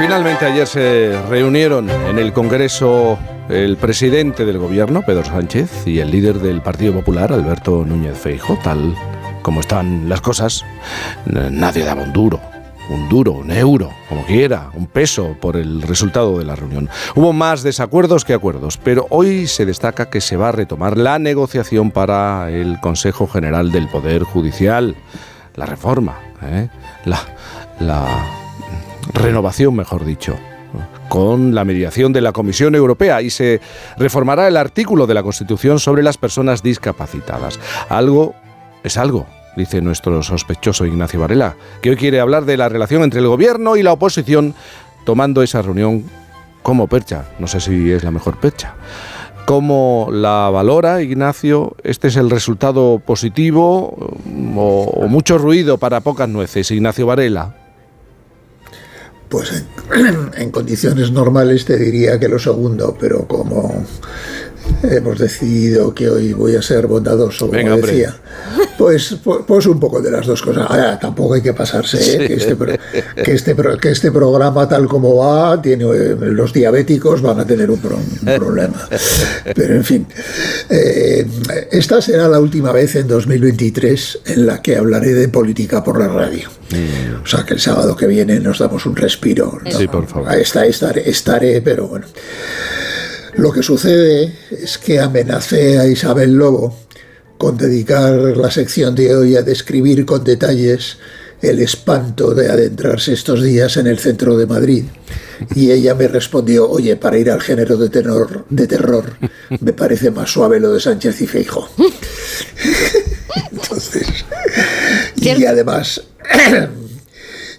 Finalmente ayer se reunieron en el Congreso el presidente del gobierno, Pedro Sánchez, y el líder del Partido Popular, Alberto Núñez Feijo, tal como están las cosas, nadie daba un duro un duro, un euro, como quiera, un peso por el resultado de la reunión. Hubo más desacuerdos que acuerdos, pero hoy se destaca que se va a retomar la negociación para el Consejo General del Poder Judicial, la reforma, ¿eh? la, la renovación, mejor dicho con la mediación de la Comisión Europea y se reformará el artículo de la Constitución sobre las personas discapacitadas. Algo es algo, dice nuestro sospechoso Ignacio Varela, que hoy quiere hablar de la relación entre el gobierno y la oposición, tomando esa reunión como percha. No sé si es la mejor percha. ¿Cómo la valora Ignacio? ¿Este es el resultado positivo o, o mucho ruido para pocas nueces? Ignacio Varela. Pues en, en, condiciones normales te diría que lo segundo, pero como hemos decidido que hoy voy a ser bondadoso, como Venga, decía. Pues, pues, un poco de las dos cosas. Ahora, tampoco hay que pasarse, ¿eh? que, este, que, este, que este programa tal como va, tiene, eh, los diabéticos van a tener un, pro, un problema. Pero en fin, eh, esta será la última vez en 2023 en la que hablaré de política por la radio. Mm. O sea que el sábado que viene nos damos un respiro. ¿no? Sí, por favor. Está, estaré, estaré, pero bueno. Lo que sucede es que amenacé a Isabel Lobo con dedicar la sección de hoy a describir con detalles el espanto de adentrarse estos días en el centro de Madrid. Y ella me respondió, oye, para ir al género de, tenor, de terror, me parece más suave lo de Sánchez y Feijo. Entonces, y además,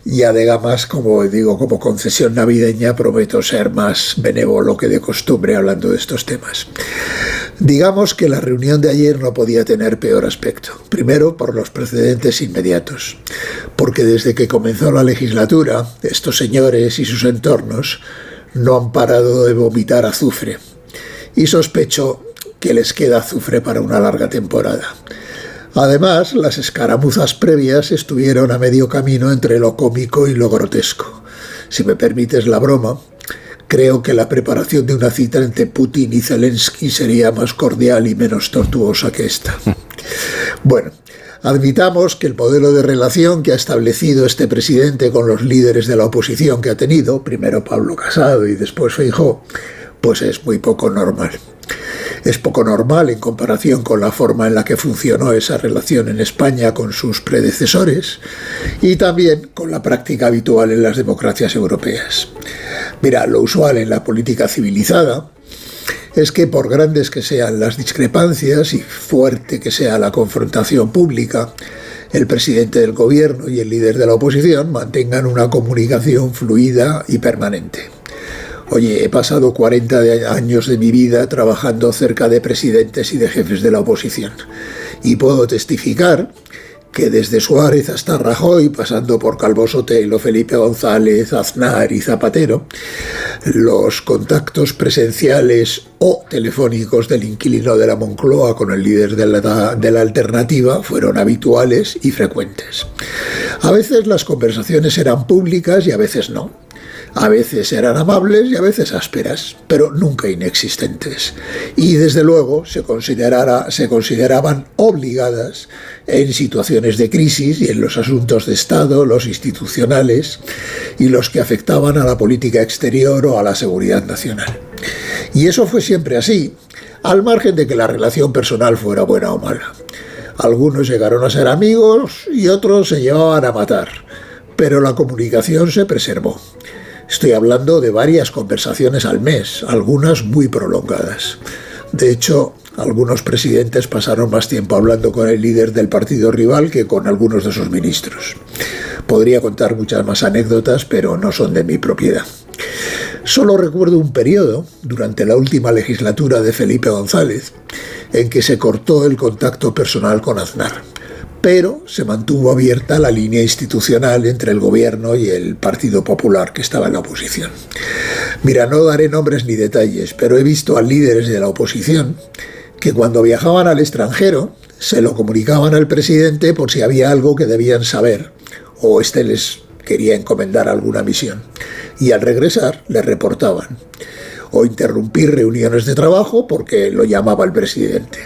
y además, como digo, como concesión navideña, prometo ser más benévolo que de costumbre hablando de estos temas. Digamos que la reunión de ayer no podía tener peor aspecto. Primero, por los precedentes inmediatos. Porque desde que comenzó la legislatura, estos señores y sus entornos no han parado de vomitar azufre. Y sospecho que les queda azufre para una larga temporada. Además, las escaramuzas previas estuvieron a medio camino entre lo cómico y lo grotesco. Si me permites la broma, creo que la preparación de una cita entre Putin y Zelensky sería más cordial y menos tortuosa que esta. Bueno, admitamos que el modelo de relación que ha establecido este presidente con los líderes de la oposición que ha tenido, primero Pablo Casado y después Feijó, pues es muy poco normal es poco normal en comparación con la forma en la que funcionó esa relación en España con sus predecesores y también con la práctica habitual en las democracias europeas. Mira, lo usual en la política civilizada es que por grandes que sean las discrepancias y fuerte que sea la confrontación pública, el presidente del gobierno y el líder de la oposición mantengan una comunicación fluida y permanente. Oye, he pasado 40 años de mi vida trabajando cerca de presidentes y de jefes de la oposición. Y puedo testificar que desde Suárez hasta Rajoy, pasando por Calvo Sotelo, Felipe González, Aznar y Zapatero, los contactos presenciales o telefónicos del inquilino de la Moncloa con el líder de la, de la alternativa fueron habituales y frecuentes. A veces las conversaciones eran públicas y a veces no. A veces eran amables y a veces ásperas, pero nunca inexistentes. Y desde luego se, consideraban obligadas en situaciones de crisis y en los asuntos de Estado, los institucionales y los que afectaban a la política exterior o a la seguridad nacional. Y eso fue siempre así, al margen de que la relación personal fuera buena o mala. Algunos llegaron a ser amigos y otros se llevaban a matar, pero la comunicación se preservó. Estoy hablando de varias conversaciones al mes, algunas muy prolongadas. De hecho, algunos presidentes pasaron más tiempo hablando con el líder del partido rival que con algunos de sus ministros. Podría contar muchas más anécdotas, pero no son de mi propiedad. Solo recuerdo un periodo, durante la última legislatura de Felipe González, en que se cortó el contacto personal con Aznar pero se mantuvo abierta la línea institucional entre el gobierno y el Partido Popular que estaba en la oposición. Mira, no daré nombres ni detalles, pero he visto a líderes de la oposición que cuando viajaban al extranjero se lo comunicaban al presidente por si había algo que debían saber o este les quería encomendar alguna misión. Y al regresar le reportaban o interrumpir reuniones de trabajo porque lo llamaba el presidente.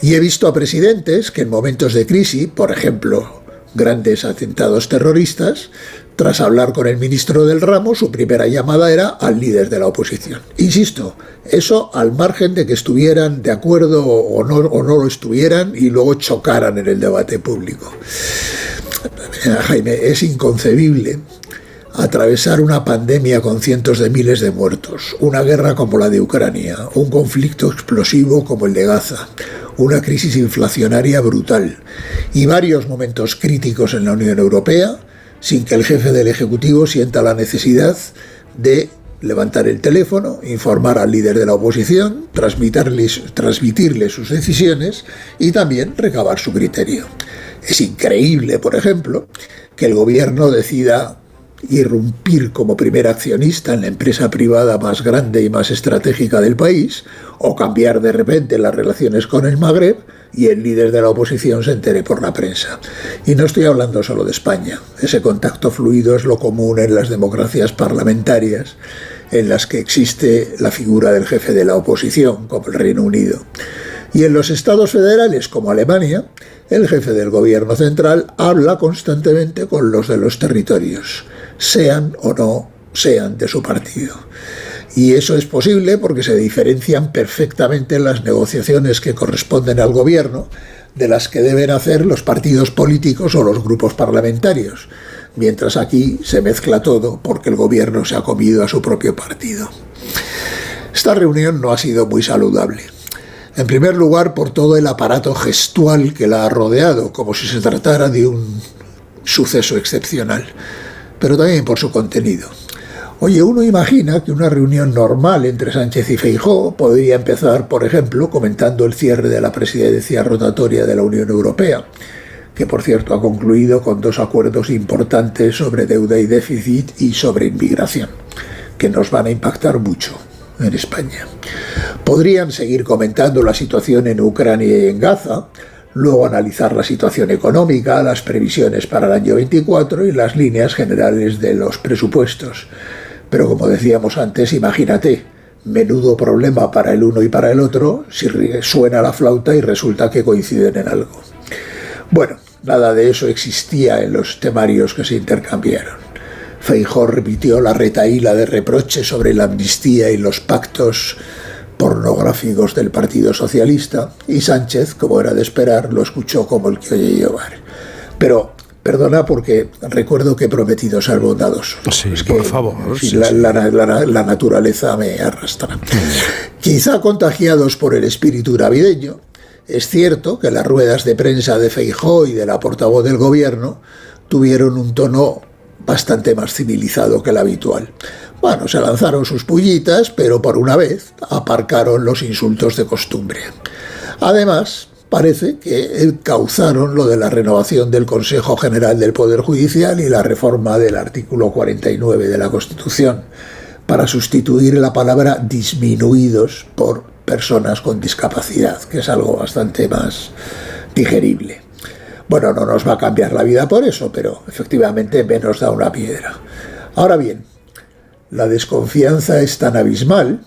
Y he visto a presidentes que en momentos de crisis, por ejemplo, grandes atentados terroristas, tras hablar con el ministro del ramo, su primera llamada era al líder de la oposición. Insisto, eso al margen de que estuvieran de acuerdo o no, o no lo estuvieran y luego chocaran en el debate público. Jaime, es inconcebible atravesar una pandemia con cientos de miles de muertos, una guerra como la de Ucrania, un conflicto explosivo como el de Gaza, una crisis inflacionaria brutal y varios momentos críticos en la Unión Europea sin que el jefe del Ejecutivo sienta la necesidad de levantar el teléfono, informar al líder de la oposición, transmitirle sus decisiones y también recabar su criterio. Es increíble, por ejemplo, que el gobierno decida irrumpir como primer accionista en la empresa privada más grande y más estratégica del país, o cambiar de repente las relaciones con el Magreb y el líder de la oposición se entere por la prensa. Y no estoy hablando solo de España, ese contacto fluido es lo común en las democracias parlamentarias en las que existe la figura del jefe de la oposición, como el Reino Unido. Y en los estados federales, como Alemania, el jefe del gobierno central habla constantemente con los de los territorios sean o no sean de su partido. Y eso es posible porque se diferencian perfectamente las negociaciones que corresponden al gobierno de las que deben hacer los partidos políticos o los grupos parlamentarios, mientras aquí se mezcla todo porque el gobierno se ha comido a su propio partido. Esta reunión no ha sido muy saludable. En primer lugar, por todo el aparato gestual que la ha rodeado, como si se tratara de un suceso excepcional pero también por su contenido. Oye, uno imagina que una reunión normal entre Sánchez y Feijó podría empezar, por ejemplo, comentando el cierre de la presidencia rotatoria de la Unión Europea, que por cierto ha concluido con dos acuerdos importantes sobre deuda y déficit y sobre inmigración, que nos van a impactar mucho en España. Podrían seguir comentando la situación en Ucrania y en Gaza, luego analizar la situación económica, las previsiones para el año 24 y las líneas generales de los presupuestos. Pero como decíamos antes, imagínate, menudo problema para el uno y para el otro si suena la flauta y resulta que coinciden en algo. Bueno, nada de eso existía en los temarios que se intercambiaron. Feijó repitió la retaíla de reproches sobre la amnistía y los pactos pornográficos del Partido Socialista y Sánchez, como era de esperar, lo escuchó como el que oye llevar. Pero perdona porque recuerdo que he prometido ser bondadoso. Sí, por favor. la, naturaleza me arrastra. Quizá contagiados por el espíritu navideño, es cierto que las ruedas de prensa de Feijó y de la portavoz del gobierno tuvieron un tono bastante más civilizado que el habitual. Bueno, se lanzaron sus pullitas, pero por una vez aparcaron los insultos de costumbre. Además, parece que causaron lo de la renovación del Consejo General del Poder Judicial y la reforma del artículo 49 de la Constitución, para sustituir la palabra disminuidos por personas con discapacidad, que es algo bastante más digerible. Bueno, no nos va a cambiar la vida por eso, pero efectivamente menos da una piedra. Ahora bien, la desconfianza es tan abismal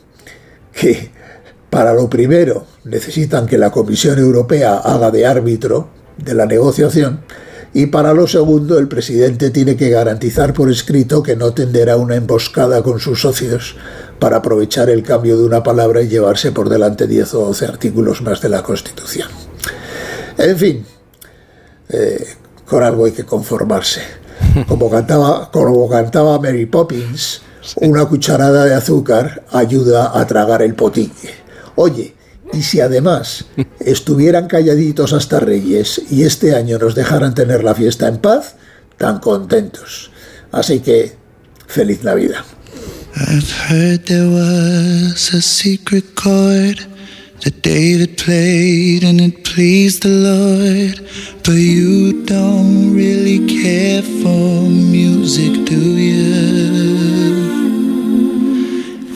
que, para lo primero, necesitan que la Comisión Europea haga de árbitro de la negociación y para lo segundo, el presidente tiene que garantizar por escrito que no tenderá una emboscada con sus socios para aprovechar el cambio de una palabra y llevarse por delante 10 o 12 artículos más de la Constitución. En fin, eh, con algo hay que conformarse. Como cantaba, como cantaba Mary Poppins, una cucharada de azúcar ayuda a tragar el potique. Oye, y si además estuvieran calladitos hasta Reyes y este año nos dejaran tener la fiesta en paz, tan contentos. Así que, feliz Navidad. that David played and it pleased the Lord. But you don't really care for music, do you?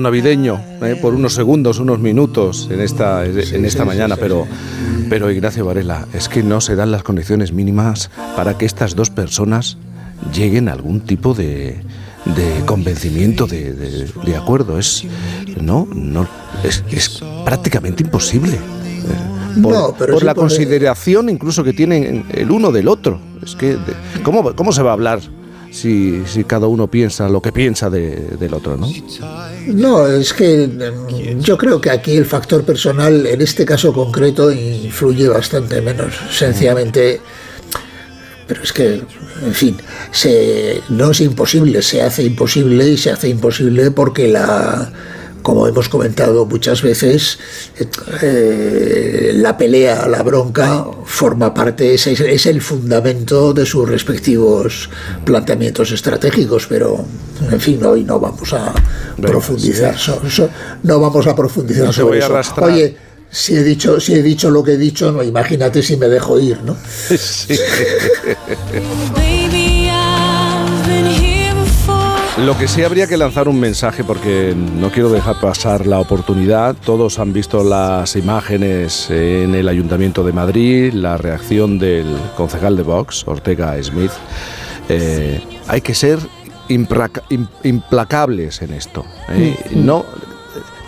navideño ¿eh? por unos segundos, unos minutos en esta, en esta mañana, pero, pero Ignacio Varela, es que no se dan las condiciones mínimas para que estas dos personas lleguen a algún tipo de, de convencimiento, de, de- de acuerdo. Es, no, no, es, es prácticamente imposible. eh, Por, No, pero por la consideración incluso que tienen el uno del otro. Es que, ¿cómo, ¿cómo se va a hablar si, si cada uno piensa lo que piensa de- del otro, no? No, es que mm, yo creo que aquí el factor personal, en este caso concreto, influye bastante menos. Sencillamente, pero es que, en fin, se, no es imposible, se hace imposible y se hace imposible porque la, como hemos comentado muchas veces, eh, la pelea, la bronca, forma parte, es, es el fundamento de sus respectivos planteamientos estratégicos, pero, en fin, hoy no vamos a profundizar, so- so- no vamos a profundizar No sobre eso. arrastrar. Oye, si he dicho, si he dicho lo que he dicho, no, imagínate si me dejo ir, ¿no? Sí. Lo que sí habría que lanzar un mensaje porque no quiero dejar pasar la oportunidad. Todos han visto las imágenes en el Ayuntamiento de Madrid, la reacción del concejal de Vox, Ortega Smith. Eh, hay que ser implaca- im- implacables en esto. ¿eh? No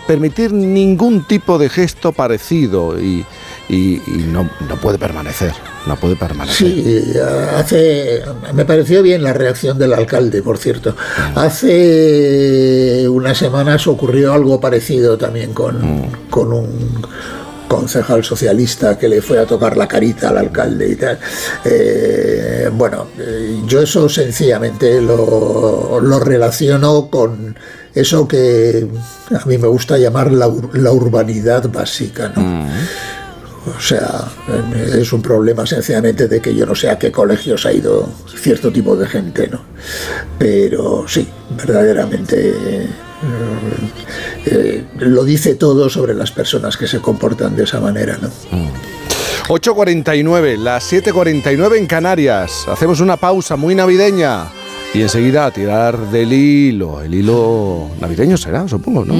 permitir ningún tipo de gesto parecido y, y- y no, no puede permanecer. No puede permanecer. Sí, hace, me pareció bien la reacción del alcalde, por cierto. Hace unas semanas ocurrió algo parecido también con, con un concejal socialista que le fue a tocar la carita al alcalde y tal. Eh, bueno, eh, yo eso sencillamente lo, lo relaciono con eso que a mí me gusta llamar la, la urbanidad básica, ¿no? O sea, eh, es un problema sencillamente de que yo no sé a qué colegios ha ido cierto tipo de gente, ¿no? Pero sí, verdaderamente eh, eh, lo dice todo sobre las personas que se comportan de esa manera, ¿no? 8.49, las 7.49 en Canarias. Hacemos una pausa muy navideña y enseguida a tirar del hilo. El hilo navideño será, supongo, ¿no?